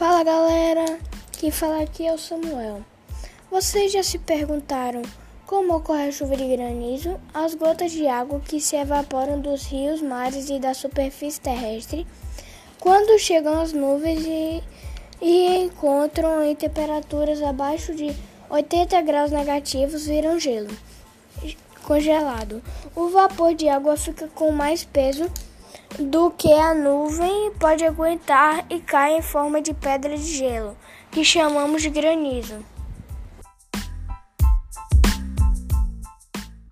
Fala galera, quem fala aqui é o Samuel. Vocês já se perguntaram como ocorre a chuva de granizo? As gotas de água que se evaporam dos rios, mares e da superfície terrestre, quando chegam às nuvens e, e encontram em temperaturas abaixo de 80 graus negativos, viram gelo congelado. O vapor de água fica com mais peso do que a nuvem pode aguentar e cai em forma de pedra de gelo, que chamamos de granizo.